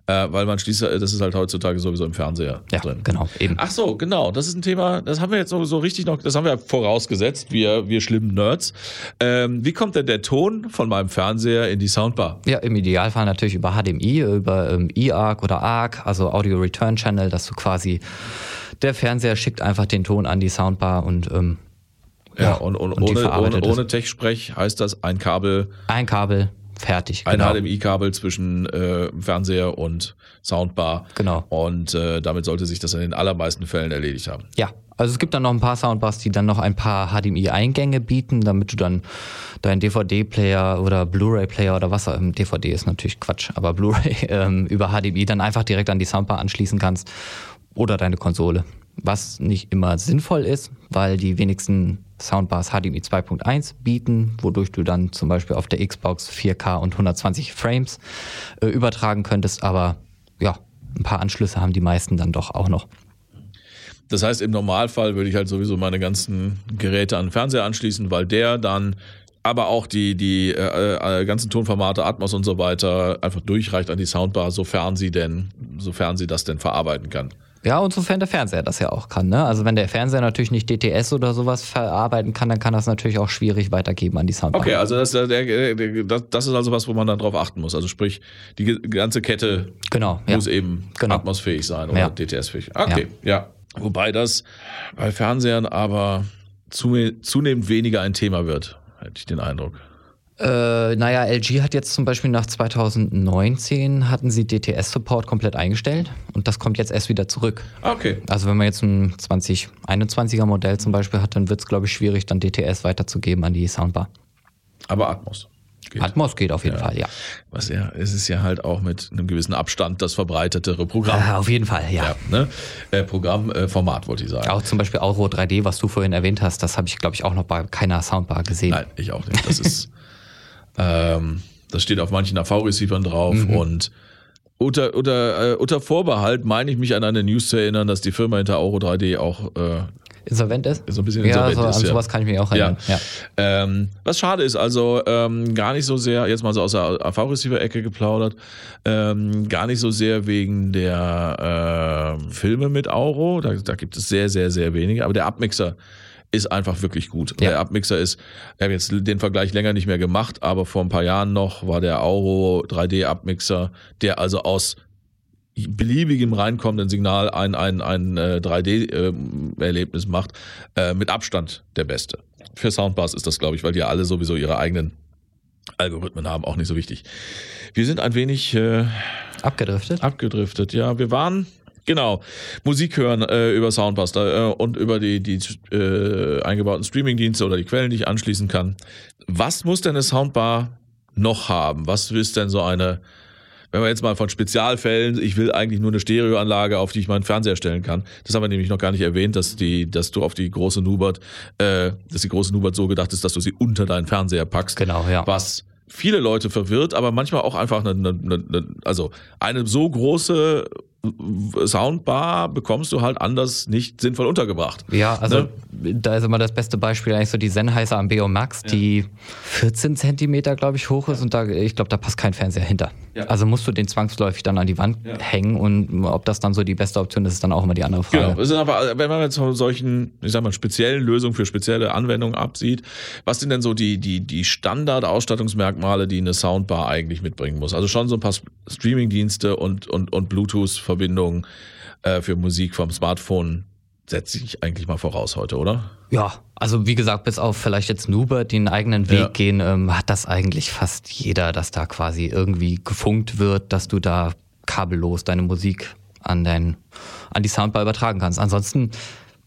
äh, weil man schließt, das ist halt heutzutage sowieso im Fernseher ja, drin. genau, eben. Ach so, genau. Das ist ein Thema, das haben wir jetzt so, so richtig noch, das haben wir vorausgesetzt, wir, wir schlimmen Nerds. Ähm, wie kommt denn der Ton von meinem Fernseher in die Soundbar? Ja, im Idealfall natürlich über HDMI, über ähm, eARC oder ARC, also Audio Return Channel, dass du quasi der Fernseher schickt einfach den Ton an die Soundbar und ähm, Ja, und, und, und ohne, ohne, ohne Tech-Sprech heißt das ein Kabel, ein Kabel, fertig. ein genau. HDMI-Kabel zwischen äh, Fernseher und Soundbar. Genau. Und äh, damit sollte sich das in den allermeisten Fällen erledigt haben. Ja, also es gibt dann noch ein paar Soundbars, die dann noch ein paar HDMI-Eingänge bieten, damit du dann deinen DVD-Player oder Blu-ray-Player oder was auch immer, DVD ist natürlich Quatsch, aber Blu-ray ähm, über HDMI dann einfach direkt an die Soundbar anschließen kannst oder deine Konsole. Was nicht immer sinnvoll ist, weil die wenigsten Soundbars HDMI 2.1 bieten, wodurch du dann zum Beispiel auf der Xbox 4K und 120 Frames äh, übertragen könntest, aber ja, ein paar Anschlüsse haben die meisten dann doch auch noch. Das heißt, im Normalfall würde ich halt sowieso meine ganzen Geräte an den Fernseher anschließen, weil der dann aber auch die, die äh, äh, ganzen Tonformate, Atmos und so weiter einfach durchreicht an die Soundbar, sofern sie denn, sofern sie das denn verarbeiten kann. Ja, und sofern der Fernseher das ja auch kann. Ne? Also wenn der Fernseher natürlich nicht DTS oder sowas verarbeiten kann, dann kann das natürlich auch schwierig weitergeben an die Soundbar. Okay, also das, der, das, das ist also was, wo man dann drauf achten muss. Also sprich, die ganze Kette Genau, ja. muss eben Genau. atmosfähig sein oder Ja. DTS-fähig. Okay, ja. Wobei das bei Fernsehern aber zu, zunehmend weniger ein Thema wird, hätte ich den Eindruck. Äh, naja, LG hat jetzt zum Beispiel nach 2019 hatten sie DTS-Support komplett eingestellt und das kommt jetzt erst wieder zurück. Okay. Also wenn man jetzt ein 2021er Modell zum Beispiel hat, dann wird es, glaube ich, schwierig, dann DTS weiterzugeben an die Soundbar. Aber Atmos. Geht. Atmos geht auf jeden Fall, ja. Was ja, es ist ja halt auch mit einem gewissen Abstand das verbreitetere Programm. Äh, auf jeden Fall, ja. Ja, ne? Äh, Programmformat äh, wollte ich sagen. Auch zum Beispiel Auro 3D, was du vorhin erwähnt hast, das habe ich, glaube ich, auch noch bei keiner Soundbar gesehen. Nein, ich auch nicht. Das ist, ähm, das steht auf manchen AV-Receivern drauf Mhm. und unter, unter, äh, unter Vorbehalt meine ich mich an eine News zu erinnern, dass die Firma hinter Auro 3D auch äh, insolvent ist? So ein bisschen ja, insolvent so, ist. an ja. sowas kann ich mich auch erinnern. Ja. Ähm, was schade ist, also ähm, gar nicht so sehr, jetzt mal so aus der AV-Receiver-Ecke geplaudert, ähm, gar nicht so sehr wegen der äh, Filme mit Auro, da, da gibt es sehr, sehr, sehr wenige, aber der Abmixer ist einfach wirklich gut. Ja. Der Abmixer ist, ich habe jetzt den Vergleich länger nicht mehr gemacht, aber vor ein paar Jahren noch war der Auro 3D-Abmixer, der also aus beliebigem reinkommenden Signal ein, ein, ein äh, 3D-Erlebnis macht, äh, mit Abstand der beste. Für Soundbars ist das, glaube ich, weil die ja alle sowieso ihre eigenen Algorithmen haben, auch nicht so wichtig. Wir sind ein wenig äh, Abgedriftet? abgedriftet. Ja, wir waren genau Musik hören äh, über Soundbuster äh, und über die die äh, eingebauten Streamingdienste oder die Quellen, die ich anschließen kann. Was muss denn eine Soundbar noch haben? Was ist denn so eine wenn wir jetzt mal von Spezialfällen, ich will eigentlich nur eine Stereoanlage, auf die ich meinen Fernseher stellen kann. Das haben wir nämlich noch gar nicht erwähnt, dass die, dass du auf die große Nubert, äh, dass die große Nubert so gedacht ist, dass du sie unter deinen Fernseher packst. Genau, ja. Was viele Leute verwirrt, aber manchmal auch einfach eine, eine, eine also eine so große Soundbar bekommst du halt anders nicht sinnvoll untergebracht. Ja, also Ne? da ist immer das beste Beispiel eigentlich so die Sennheiser am Beo Max, die 14 Zentimeter, glaube ich, hoch ist und da, ich glaube, da passt kein Fernseher hinter. Ja. Also musst du den zwangsläufig dann an die Wand Ja. hängen und ob das dann so die beste Option ist, ist dann auch immer die andere Frage. Genau. Es ist aber, wenn man jetzt von solchen, ich sag mal, speziellen Lösungen für spezielle Anwendungen absieht, was sind denn so die, die, die Standard-Ausstattungsmerkmale, die eine Soundbar eigentlich mitbringen muss? Also schon so ein paar Streaming-Dienste und, und, und Bluetooth-Verbindungen äh, für Musik vom Smartphone setze ich eigentlich mal voraus heute, oder? Ja, also wie gesagt, bis auf vielleicht jetzt Nuber, die einen eigenen Weg Ja. gehen, ähm, hat das eigentlich fast jeder, dass da quasi irgendwie gefunkt wird, dass du da kabellos deine Musik an, dein, an die Soundbar übertragen kannst. Ansonsten,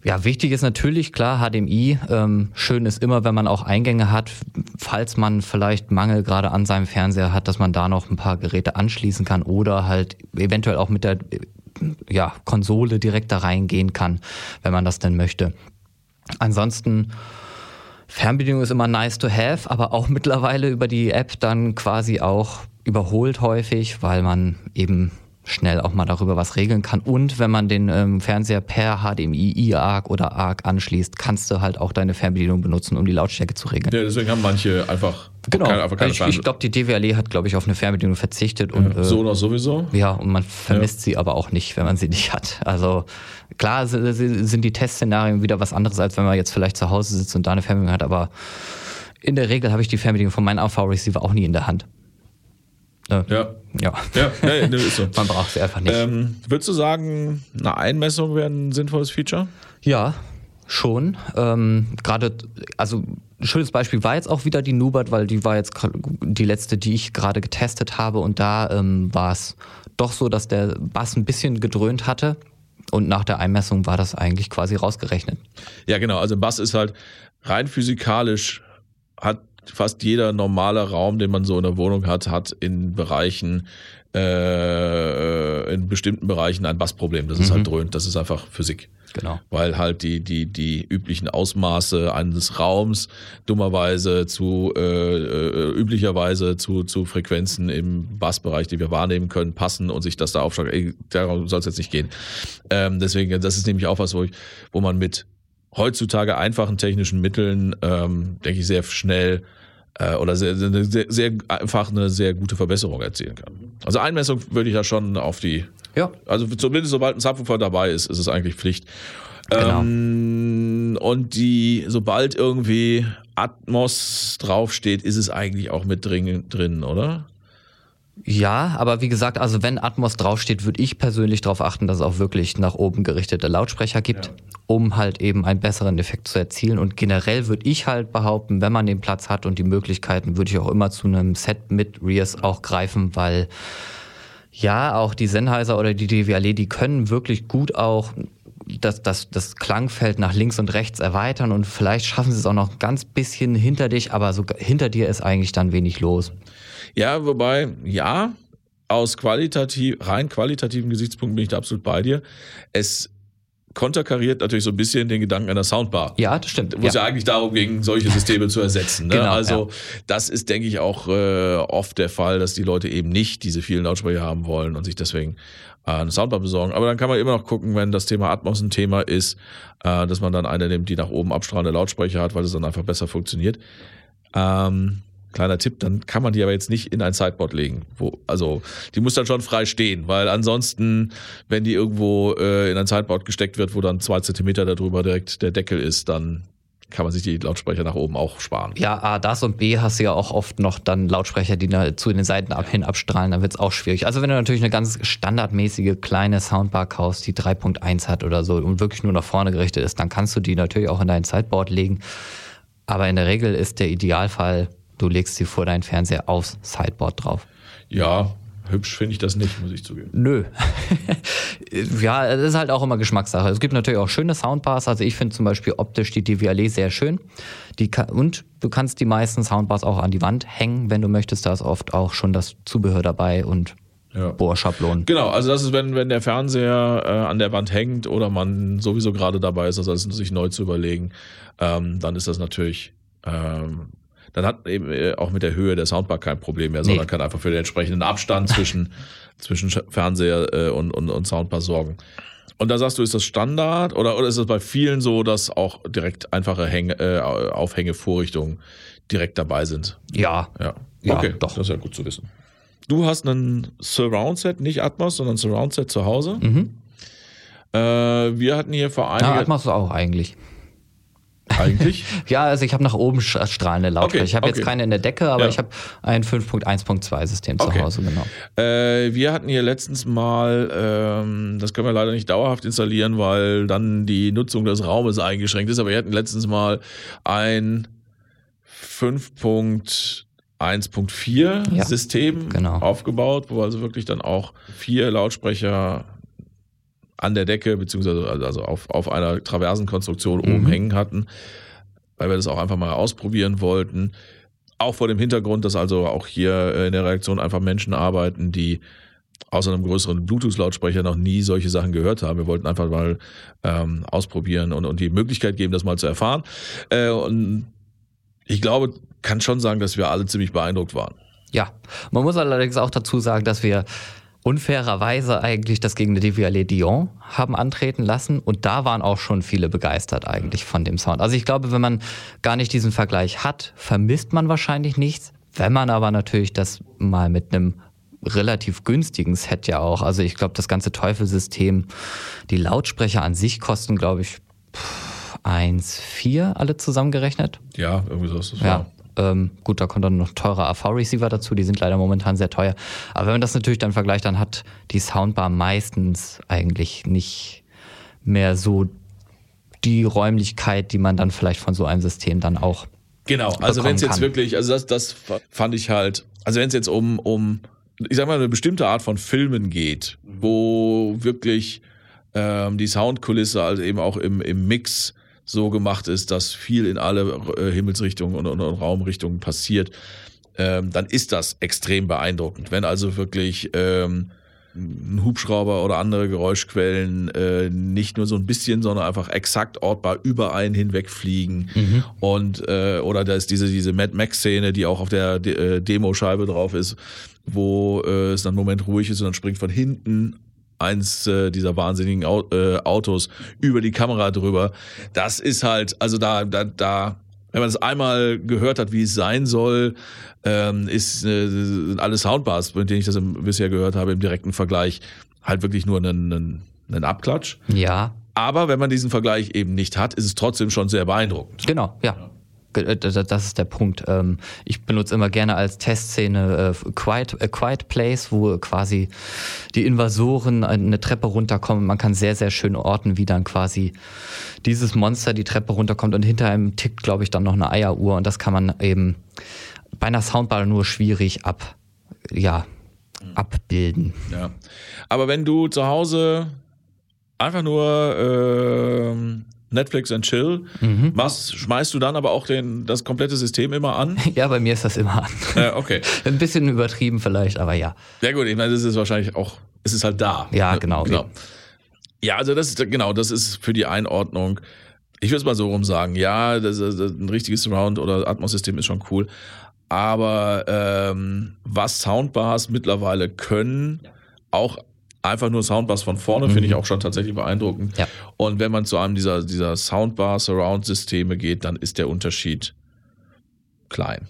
ja, wichtig ist natürlich, klar, HDMI. Ähm, schön ist immer, wenn man auch Eingänge hat, falls man vielleicht Mangel gerade an seinem Fernseher hat, dass man da noch ein paar Geräte anschließen kann oder halt eventuell auch mit der ja, Konsole direkt da reingehen kann, wenn man das denn möchte. Ansonsten, Fernbedienung ist immer nice to have, aber auch mittlerweile über die App dann quasi auch überholt häufig, weil man eben schnell auch mal darüber was regeln kann. Und wenn man den ähm, Fernseher per HDMI, iARC oder ARC anschließt, kannst du halt auch deine Fernbedienung benutzen, um die Lautstärke zu regeln. Ja, deswegen haben manche einfach Genau. keine, einfach keine ich ich glaube, die DWLE hat, glaube ich, auf eine Fernbedienung verzichtet und ja, äh, so oder sowieso. ja, und man vermisst sie aber auch nicht, wenn man sie nicht hat. Also klar si- si- sind die Testszenarien wieder was anderes, als wenn man jetzt vielleicht zu Hause sitzt und da eine Fernbedienung hat, aber in der Regel habe ich die Fernbedienung von meinem AV-Receiver auch nie in der Hand. Äh, Ja, ja. ja, nee, ist so. Man braucht sie einfach nicht. Ähm, würdest du sagen, eine Einmessung wäre ein sinnvolles Feature? Ja, schon. Ähm, Gerade, also ein schönes Beispiel war jetzt auch wieder die Nubert, weil die war jetzt die letzte, die ich gerade getestet habe und da ähm, war es doch so, dass der Bass ein bisschen gedröhnt hatte und nach der Einmessung war das eigentlich quasi rausgerechnet. Ja, genau. Also Bass ist halt rein physikalisch hat fast jeder normale Raum, den man so in der Wohnung hat, hat in Bereichen, äh, in bestimmten Bereichen ein Bassproblem. Das ist halt dröhnt. Das ist einfach Physik. Genau. Weil halt die, die, die üblichen Ausmaße eines Raums dummerweise zu, äh, äh, üblicherweise zu, zu Frequenzen im Bassbereich, die wir wahrnehmen können, passen und sich das da aufschlagen. Darum soll es jetzt nicht gehen. Ähm, deswegen, das ist nämlich auch was, wo, ich, wo man mit heutzutage einfachen technischen Mitteln, ähm, denke ich, sehr schnell äh, oder sehr, sehr, sehr, einfach eine sehr gute Verbesserung erzielen kann. Also Einmessung würde ich da schon auf die, Ja. also zumindest sobald ein Subwoofer dabei ist, ist es eigentlich Pflicht. Genau. Ähm, und die, sobald irgendwie Atmos draufsteht, ist es eigentlich auch mit drin, drin oder? Ja, aber wie gesagt, also wenn Atmos draufsteht, würde ich persönlich darauf achten, dass es auch wirklich nach oben gerichtete Lautsprecher gibt, Ja. um halt eben einen besseren Effekt zu erzielen. Und generell würde ich halt behaupten, wenn man den Platz hat und die Möglichkeiten, würde ich auch immer zu einem Set mit Rears auch greifen, weil ja, auch die Sennheiser oder die DVLE, die können wirklich gut auch das, das, das Klangfeld nach links und rechts erweitern und vielleicht schaffen sie es auch noch ein ganz bisschen hinter dich, aber so hinter dir ist eigentlich dann wenig los. Ja, wobei, ja, aus qualitativ, rein qualitativen Gesichtspunkten bin ich da absolut bei dir. Es konterkariert natürlich so ein bisschen den Gedanken einer Soundbar. Ja, das stimmt. Wo es ja. ja. eigentlich darum ging, solche Systeme zu ersetzen. Ne? Genau, also ja. das ist, denke ich, auch äh, oft der Fall, dass die Leute eben nicht diese vielen Lautsprecher haben wollen und sich deswegen äh, eine Soundbar besorgen. Aber dann kann man immer noch gucken, wenn das Thema Atmos ein Thema ist, äh, dass man dann eine nimmt, die nach oben abstrahlende Lautsprecher hat, weil es dann einfach besser funktioniert. Ähm, kleiner Tipp, dann kann man die aber jetzt nicht in ein Sideboard legen. Wo, also die muss dann schon frei stehen, weil ansonsten, wenn die irgendwo äh, in ein Sideboard gesteckt wird, wo dann zwei Zentimeter darüber direkt der Deckel ist, dann kann man sich die Lautsprecher nach oben auch sparen. Ja, A, das und B hast du ja auch oft noch dann Lautsprecher, die zu den Seiten ab hin abstrahlen, dann wird's auch schwierig. Also wenn du natürlich eine ganz standardmäßige kleine Soundbar kaufst, die 3.1 hat oder so und wirklich nur nach vorne gerichtet ist, dann kannst du die natürlich auch in dein Sideboard legen. Aber in der Regel ist der Idealfall, du legst sie vor deinen Fernseher aufs Sideboard drauf. Ja, hübsch finde ich das nicht, muss ich zugeben. Nö. ja, es ist halt auch immer Geschmackssache. Es gibt natürlich auch schöne Soundbars. Also ich finde zum Beispiel optisch die Divialet sehr schön. Die kann, und du kannst die meisten Soundbars auch an die Wand hängen, wenn du möchtest. Da ist oft auch schon das Zubehör dabei und Ja. Bohrschablonen. Genau, also das ist, wenn, wenn der Fernseher äh, an der Wand hängt oder man sowieso gerade dabei ist, das alles sich neu zu überlegen, ähm, dann ist das natürlich, ähm, dann hat eben äh, auch mit der Höhe der Soundbar kein Problem mehr, sondern Nee. kann einfach für den entsprechenden Abstand zwischen, zwischen Sch- Fernseher äh, und, und, und Soundbar sorgen. Und da sagst du, ist das Standard oder, oder ist es bei vielen so, dass auch direkt einfache Häng, äh, Aufhängevorrichtungen direkt dabei sind? Ja. Ja. Ja, okay, doch. das ist ja gut zu wissen. Du hast ein Surround-Set, nicht Atmos, sondern Surround-Set zu Hause. Mhm. Äh, wir hatten hier vor Ja, einiger Atmos du auch eigentlich. Eigentlich. Ja, also ich habe nach oben strahlende Lautsprecher. Okay, ich habe okay. jetzt keine in der Decke, aber Ja. ich habe ein 5.1.2 System Okay. zu Hause, genau. äh, wir hatten hier letztens mal, ähm, das können wir leider nicht dauerhaft installieren, weil dann die Nutzung des Raumes eingeschränkt ist, aber wir hatten letztens mal ein 5.1.4 Ja, System genau. aufgebaut, wo also wirklich dann auch vier Lautsprecher an der Decke, beziehungsweise also auf, auf einer Traversenkonstruktion oben Mhm. hängen hatten, weil wir das auch einfach mal ausprobieren wollten. Auch vor dem Hintergrund, dass also auch hier äh, in der Reaktion einfach Menschen arbeiten, die außer einem größeren Bluetooth-Lautsprecher noch nie solche Sachen gehört haben. Wir wollten einfach mal ähm, ausprobieren und, und die Möglichkeit geben, das mal zu erfahren. Äh, und ich glaube, kann schon sagen, dass wir alle ziemlich beeindruckt waren. Ja, man muss allerdings auch dazu sagen, dass wir unfairerweise eigentlich das gegen die Divialet Dion haben antreten lassen und da waren auch schon viele begeistert eigentlich von dem Sound. Also ich glaube, wenn man gar nicht diesen Vergleich hat, vermisst man wahrscheinlich nichts. Wenn man aber natürlich das mal mit einem relativ günstigen Set ja auch, also ich glaube, das ganze Teufelsystem, die Lautsprecher an sich kosten, glaube ich, 1,4 alle zusammengerechnet. Ja, irgendwie so ist das. Ja. Ähm, gut, da kommt dann noch teurer AV-Receiver dazu, die sind leider momentan sehr teuer. Aber wenn man das natürlich dann vergleicht, dann hat die Soundbar meistens eigentlich nicht mehr so die Räumlichkeit, die man dann vielleicht von so einem System dann auch. Genau, also wenn es jetzt kann. wirklich, also das, das fand ich halt, also wenn es jetzt um, um, ich sag mal, eine bestimmte Art von Filmen geht, wo wirklich ähm, die Soundkulisse also eben auch im, im Mix so gemacht ist, dass viel in alle äh, Himmelsrichtungen und, und, und Raumrichtungen passiert, ähm, dann ist das extrem beeindruckend. Wenn also wirklich ähm, ein Hubschrauber oder andere Geräuschquellen äh, nicht nur so ein bisschen, sondern einfach exakt ortbar über einen hinwegfliegen. Und äh, oder da ist diese, diese Mad Max-Szene, die auch auf der De äh, Demo-Scheibe drauf ist, wo äh, es dann einen Moment ruhig ist und dann springt von hinten eins äh, dieser wahnsinnigen Au äh, Autos über die Kamera drüber. Das ist halt, also da, da, da, wenn man es einmal gehört hat, wie es sein soll, ähm, ist äh, sind alle Soundbars, mit denen ich das im, bisher gehört habe, im direkten Vergleich halt wirklich nur ein, ein, ein Abklatsch. Ja, Aber wenn man diesen Vergleich eben nicht hat, ist es trotzdem schon sehr beeindruckend. genau, ja. D- Das ist der Punkt. Ähm, Ich benutze immer gerne als Testszene äh, Quiet, a Quiet Place, wo quasi die Invasoren eine Treppe runterkommen. Man kann sehr, sehr schön orten, wie dann quasi dieses Monster die Treppe runterkommt und hinter einem tickt, glaube ich, dann noch eine Eieruhr und das kann man eben bei einer Soundbar nur schwierig ab, ja, abbilden. Ja. Aber wenn du zu Hause einfach nur ähm, Netflix and Chill machst, schmeißt du dann aber auch den, das komplette System immer an? Ja, bei mir ist das immer an. äh, okay. Ein bisschen übertrieben vielleicht, aber ja. Ja gut, ich meine, das ist wahrscheinlich auch, es ist halt da. Ja, genau. Ja, also das ist genau, das ist für die Einordnung. Ich würde es mal so rum sagen. Ja, das, das, ein richtiges Surround oder Atmos-System ist schon cool. Aber ähm, was Soundbars mittlerweile können, ja. auch einfach nur Soundbars von vorne, mhm. finde ich auch schon tatsächlich beeindruckend. Ja. Und wenn man zu einem dieser, dieser Soundbar-Surround-Systeme geht, dann ist der Unterschied klein.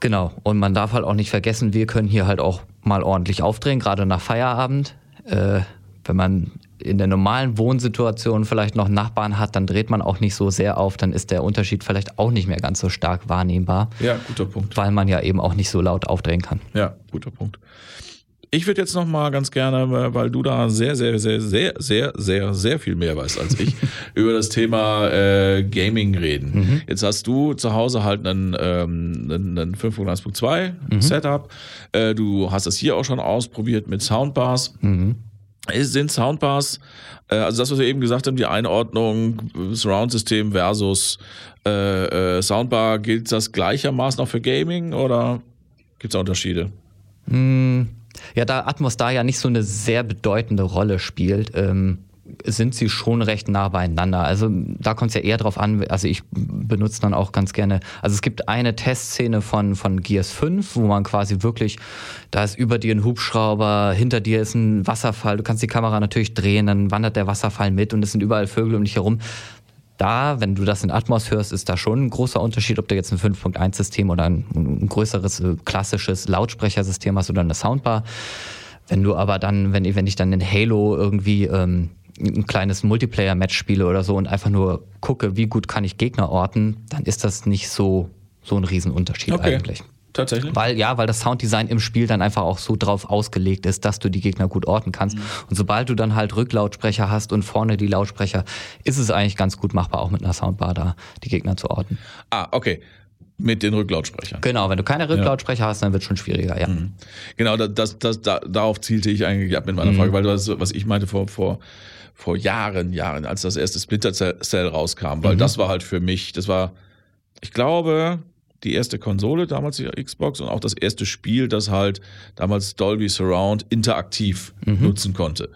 Genau. Und man darf halt auch nicht vergessen, wir können hier halt auch mal ordentlich aufdrehen, gerade nach Feierabend. Äh, wenn man in der normalen Wohnsituation vielleicht noch Nachbarn hat, dann dreht man auch nicht so sehr auf, dann ist der Unterschied vielleicht auch nicht mehr ganz so stark wahrnehmbar. Ja, guter Punkt. Weil man ja eben auch nicht so laut aufdrehen kann. Ja, guter Punkt. Ich würde jetzt noch mal ganz gerne, weil du da sehr, sehr, sehr, sehr, sehr, sehr, sehr viel mehr weißt als ich, über das Thema äh, Gaming reden. Mhm. Jetzt hast du zu Hause halt einen, ähm, einen, einen 5.1.2 mhm. Setup. Äh, du hast das hier auch schon ausprobiert mit Soundbars. Mhm. Sind Soundbars, äh, also das, was wir eben gesagt haben, die Einordnung Surround-System versus äh, äh, Soundbar, gilt das gleichermaßen auch für Gaming oder gibt es da Unterschiede? Mhm. Ja, da Atmos da ja nicht so eine sehr bedeutende Rolle spielt, ähm, sind sie schon recht nah beieinander. Also da kommt es ja eher drauf an, also ich benutze dann auch ganz gerne, also es gibt eine Testszene von, von Gears 5, wo man quasi wirklich, da ist über dir ein Hubschrauber, hinter dir ist ein Wasserfall, du kannst die Kamera natürlich drehen, dann wandert der Wasserfall mit und es sind überall Vögel um dich herum da, wenn du das in Atmos hörst, ist da schon ein großer Unterschied, ob du jetzt ein 5.1-System oder ein, ein, größeres äh, klassisches Lautsprechersystem hast oder eine Soundbar. Wenn du aber dann, wenn, wenn ich dann in Halo irgendwie ähm, ein kleines Multiplayer-Match spiele oder so und einfach nur gucke, wie gut kann ich Gegner orten, dann ist das nicht so, so ein Riesenunterschied okay. eigentlich. Tatsächlich? Weil, ja, weil das Sounddesign im Spiel dann einfach auch so drauf ausgelegt ist, dass du die Gegner gut orten kannst. Mhm. Und sobald du dann halt Rücklautsprecher hast und vorne die Lautsprecher, ist es eigentlich ganz gut machbar, auch mit einer Soundbar da die Gegner zu orten. Ah, okay. Mit den Rücklautsprechern. Genau, wenn du keine Rücklautsprecher ja. hast, dann wird es schon schwieriger, ja. Mhm. Genau, das, das, da, darauf zielte ich eigentlich ab mit meiner mhm. Frage, weil das, was ich meinte vor, vor, vor Jahren, Jahren, als das erste Splinter Cell rauskam, weil mhm. das war halt für mich, das war, ich glaube, die erste Konsole, damals die Xbox, und auch das erste Spiel, das halt damals Dolby Surround interaktiv mhm. nutzen konnte.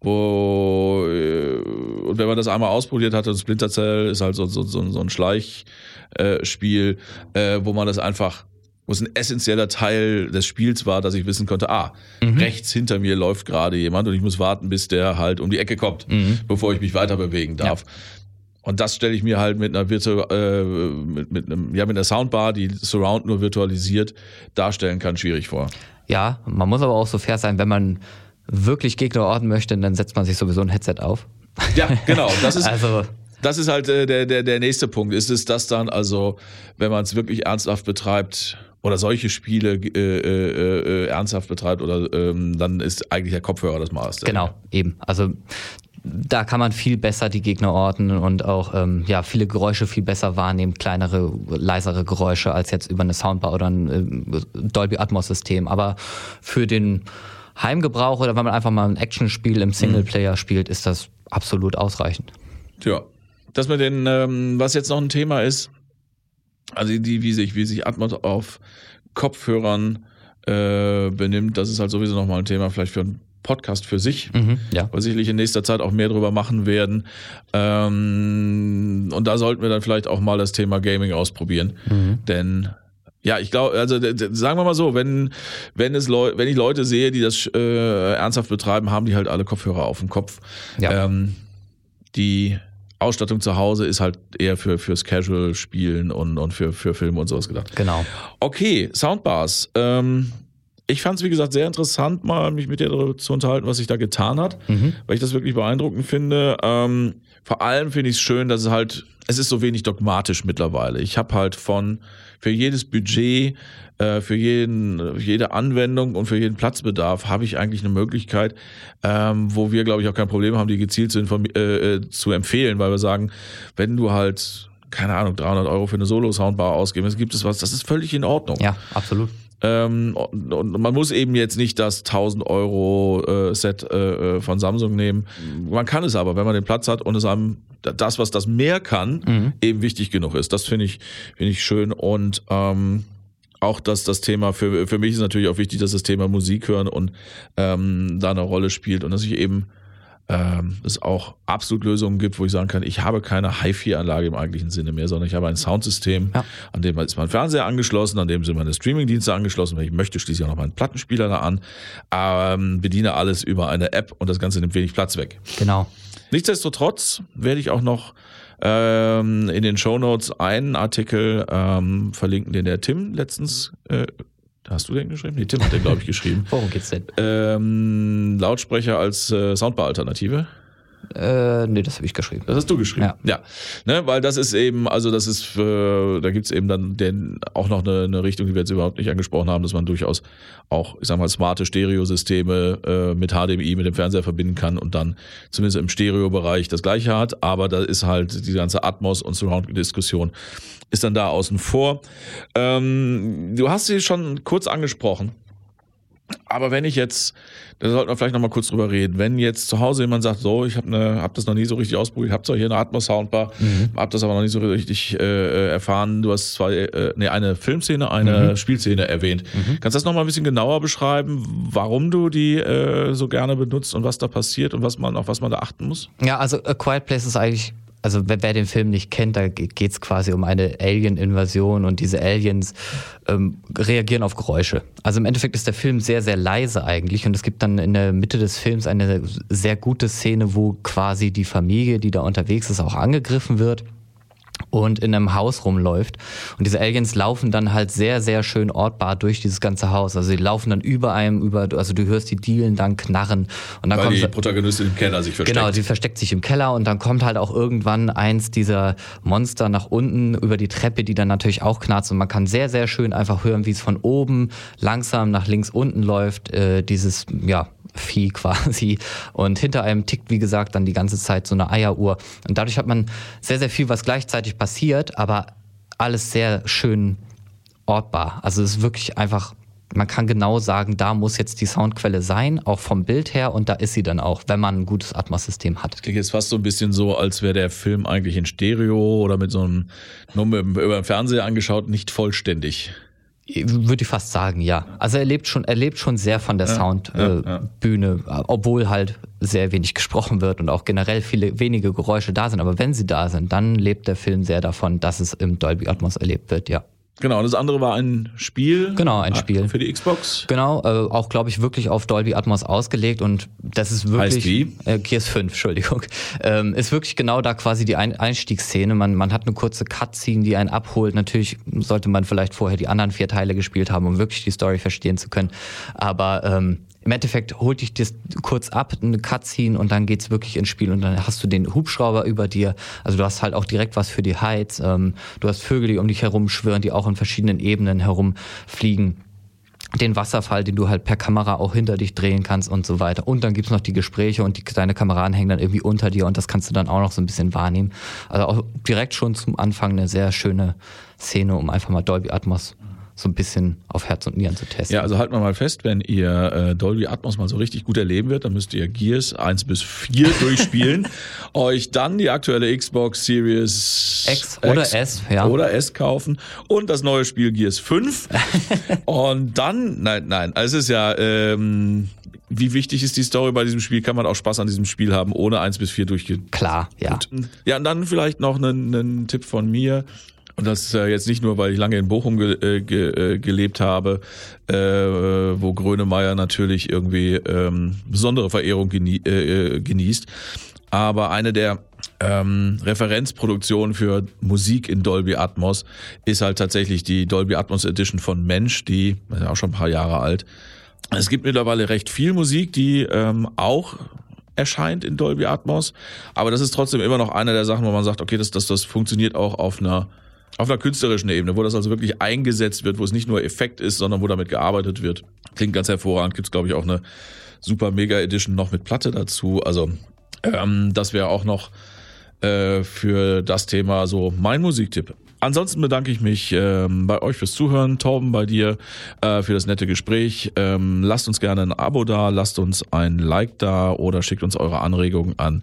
Wo, äh, und wenn man das einmal ausprobiert hatte, Splinter Cell ist halt so, so, so, so ein Schleichspiel, äh, wo man das einfach, wo es ein essentieller Teil des Spiels war, dass ich wissen konnte, ah, mhm. rechts hinter mir läuft gerade jemand und ich muss warten, bis der halt um die Ecke kommt, mhm. bevor ich mich weiter bewegen darf. Ja. Und das stelle ich mir halt mit einer Virtu äh, mit, mit einem, ja, mit einer Soundbar, die Surround nur virtualisiert, darstellen kann, schwierig vor. Ja, man muss aber auch so fair sein, wenn man wirklich Gegner orten möchte, dann setzt man sich sowieso ein Headset auf. Ja, genau. Das ist, also, das ist halt äh, der, der, der nächste Punkt. Ist es das dann, also, wenn man es wirklich ernsthaft betreibt, oder solche Spiele äh, äh, äh, ernsthaft betreibt, oder ähm, dann ist eigentlich der Kopfhörer das Maß. Genau, eben. Also da kann man viel besser die Gegner orten und auch ähm, ja, viele Geräusche viel besser wahrnehmen, kleinere, leisere Geräusche als jetzt über eine Soundbar oder ein äh, Dolby Atmos System. Aber für den Heimgebrauch oder wenn man einfach mal ein Actionspiel im Singleplayer mhm. spielt, ist das absolut ausreichend. Tja, das mit den, ähm, was jetzt noch ein Thema ist, also die, wie sich, wie sich Atmos auf Kopfhörern äh, benimmt, das ist halt sowieso nochmal ein Thema vielleicht für ein Podcast für sich, mhm, ja. weil sicherlich in nächster Zeit auch mehr drüber machen werden. Ähm, und da sollten wir dann vielleicht auch mal das Thema Gaming ausprobieren, mhm. denn ja, ich glaube, also sagen wir mal so, wenn wenn es Leu wenn ich Leute sehe, die das äh, ernsthaft betreiben, haben die halt alle Kopfhörer auf dem Kopf. Ja. Ähm, die Ausstattung zu Hause ist halt eher für fürs Casual Spielen und und für für Filme und sowas gedacht. Genau. Okay, Soundbars. Ähm, ich fand es, wie gesagt, sehr interessant, mal mich mit dir darüber zu unterhalten, was sich da getan hat, mhm. weil ich das wirklich beeindruckend finde. Ähm, vor allem finde ich es schön, dass es halt, es ist so wenig dogmatisch mittlerweile. Ich habe halt von für jedes Budget, äh, für jeden, jede Anwendung und für jeden Platzbedarf habe ich eigentlich eine Möglichkeit, ähm, wo wir, glaube ich, auch kein Problem haben, die gezielt zu, äh, äh, zu empfehlen, weil wir sagen, wenn du halt keine Ahnung, 300 Euro für eine Solo-Soundbar ausgeben, es gibt es was, das ist völlig in Ordnung. Ja, absolut. Ähm, und, und, man muss eben jetzt nicht das 1000 Euro äh, Set äh, äh, von Samsung nehmen. Man kann es aber, wenn man den Platz hat und es einem das, was das mehr kann, mhm. eben wichtig genug ist. Das finde ich, finde ich schön und ähm, auch dass das Thema für, für mich ist natürlich auch wichtig, dass das Thema Musik hören und ähm, da eine Rolle spielt und dass ich eben ähm, es auch absolut Lösungen gibt, wo ich sagen kann, ich habe keine HiFi-Anlage im eigentlichen Sinne mehr, sondern ich habe ein Soundsystem, ja. an dem ist mein Fernseher angeschlossen, an dem sind meine Streamingdienste angeschlossen, wenn ich möchte, schließe ich auch noch meinen Plattenspieler da an, ähm, bediene alles über eine App und das Ganze nimmt wenig Platz weg. Genau. Nichtsdestotrotz werde ich auch noch ähm, in den Show Notes einen Artikel ähm, verlinken, den der Tim letztens äh, Hast du den geschrieben? Nee, Tim hat den, glaube ich, geschrieben. Worum geht's denn? Ähm, Lautsprecher als äh, Soundbar-Alternative. Äh, nee, das habe ich geschrieben. Das hast du geschrieben. Ja. ja. Ne, weil das ist eben, also das ist, für, da gibt's eben dann den, auch noch eine, eine Richtung, die wir jetzt überhaupt nicht angesprochen haben, dass man durchaus auch, ich sag mal, smarte Stereosysteme äh, mit HDMI, mit dem Fernseher verbinden kann und dann zumindest im Stereobereich das gleiche hat. Aber da ist halt die ganze Atmos- und Surround-Diskussion ist dann da außen vor. Ähm, du hast sie schon kurz angesprochen. Aber wenn ich jetzt, da sollten wir vielleicht nochmal kurz drüber reden, wenn jetzt zu Hause jemand sagt, so, ich habe ne, hab das noch nie so richtig ausprobiert, ich habe zwar hier eine Atmos-Soundbar, mhm. habe das aber noch nie so richtig äh, erfahren. Du hast zwei, äh, nee, eine Filmszene, eine mhm. Spielszene erwähnt. Mhm. Kannst du das nochmal ein bisschen genauer beschreiben, warum du die äh, so gerne benutzt und was da passiert und was man, auf was man da achten muss? Ja, also A Quiet Place ist eigentlich also wer, wer, den Film nicht kennt, da geht es quasi um eine Alien-Invasion und diese Aliens ähm, reagieren auf Geräusche. Also im Endeffekt ist der Film sehr, sehr leise eigentlich und es gibt dann in der Mitte des Films eine sehr gute Szene, wo quasi die Familie, die da unterwegs ist, auch angegriffen wird und in einem Haus rumläuft. Und diese Aliens laufen dann halt sehr, sehr schön ortbar durch dieses ganze Haus. Also die laufen dann über einem, über, also du hörst die Dielen dann knarren. Und dann Weil kommt die Protagonistin im Keller sich versteckt. Genau, die versteckt sich im Keller und dann kommt halt auch irgendwann eins dieser Monster nach unten über die Treppe, die dann natürlich auch knarzt. Und man kann sehr, sehr schön einfach hören, wie es von oben langsam nach links unten läuft. Äh, dieses, ja, Vieh quasi. Und hinter einem tickt, wie gesagt, dann die ganze Zeit so eine Eieruhr. Und dadurch hat man sehr, sehr viel, was gleichzeitig passiert, aber alles sehr schön ortbar. Also es ist wirklich einfach, man kann genau sagen, da muss jetzt die Soundquelle sein, auch vom Bild her, und da ist sie dann auch, wenn man ein gutes Atmos-System hat. Das klingt jetzt fast so ein bisschen so, als wäre der Film eigentlich in Stereo oder mit so einem, nur über den Fernseher angeschaut, nicht vollständig. Würde ich fast sagen, ja. Also er lebt schon, er lebt schon sehr von der ja, Soundbühne, ja, ja. obwohl halt sehr wenig gesprochen wird und auch generell viele wenige Geräusche da sind. Aber wenn sie da sind, dann lebt der Film sehr davon, dass es im Dolby Atmos erlebt wird, ja. Genau, und das andere war ein Spiel. Genau, ein Spiel. Für die Xbox. Genau, äh, auch glaube ich wirklich auf Dolby Atmos ausgelegt und das ist wirklich. Heißt wie? Äh, Gears 5, Entschuldigung. Ähm, ist wirklich genau da quasi die ein Einstiegsszene. Man, man hat eine kurze Cutscene, die einen abholt. Natürlich sollte man vielleicht vorher die anderen vier Teile gespielt haben, um wirklich die Story verstehen zu können. Aber ähm, im Endeffekt holt dich das kurz ab, eine Cutscene und dann geht's wirklich ins Spiel und dann hast du den Hubschrauber über dir. Also du hast halt auch direkt was für die Heiz. Ähm, du hast Vögel, die um dich herum schwirren, die auch in verschiedenen Ebenen herumfliegen den Wasserfall, den du halt per Kamera auch hinter dich drehen kannst und so weiter. Und dann gibt's noch die Gespräche und die, deine Kameraden hängen dann irgendwie unter dir und das kannst du dann auch noch so ein bisschen wahrnehmen. Also auch direkt schon zum Anfang eine sehr schöne Szene, um einfach mal Dolby Atmos so ein bisschen auf Herz und Nieren zu testen. Ja, also wir mal fest, wenn ihr äh, Dolby Atmos mal so richtig gut erleben wird, dann müsst ihr Gears 1 bis 4 durchspielen, euch dann die aktuelle Xbox Series X oder X S, ja. oder S kaufen und das neue Spiel Gears 5 und dann, nein, nein, also es ist ja, ähm, wie wichtig ist die Story bei diesem Spiel? Kann man auch Spaß an diesem Spiel haben, ohne 1 bis 4 durchgehen? Klar, ja. Ja, und dann vielleicht noch einen, einen Tipp von mir. Und das äh, jetzt nicht nur, weil ich lange in Bochum ge äh, ge äh, gelebt habe, äh, wo Grönemeyer natürlich irgendwie ähm, besondere Verehrung genie äh, genießt. Aber eine der ähm, Referenzproduktionen für Musik in Dolby Atmos ist halt tatsächlich die Dolby Atmos Edition von Mensch, die ist ja auch schon ein paar Jahre alt. Es gibt mittlerweile recht viel Musik, die ähm, auch erscheint in Dolby Atmos, aber das ist trotzdem immer noch eine der Sachen, wo man sagt, okay, das, das, das funktioniert auch auf einer auf einer künstlerischen Ebene, wo das also wirklich eingesetzt wird, wo es nicht nur Effekt ist, sondern wo damit gearbeitet wird. Klingt ganz hervorragend. Gibt es, glaube ich, auch eine super Mega Edition noch mit Platte dazu. Also ähm, das wäre auch noch äh, für das Thema so mein Musiktipp. Ansonsten bedanke ich mich ähm, bei euch fürs Zuhören, Torben bei dir äh, für das nette Gespräch. Ähm, lasst uns gerne ein Abo da, lasst uns ein Like da oder schickt uns eure Anregungen an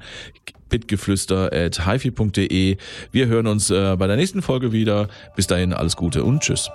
bitgeflüster.hifi.de. Wir hören uns äh, bei der nächsten Folge wieder. Bis dahin alles Gute und tschüss.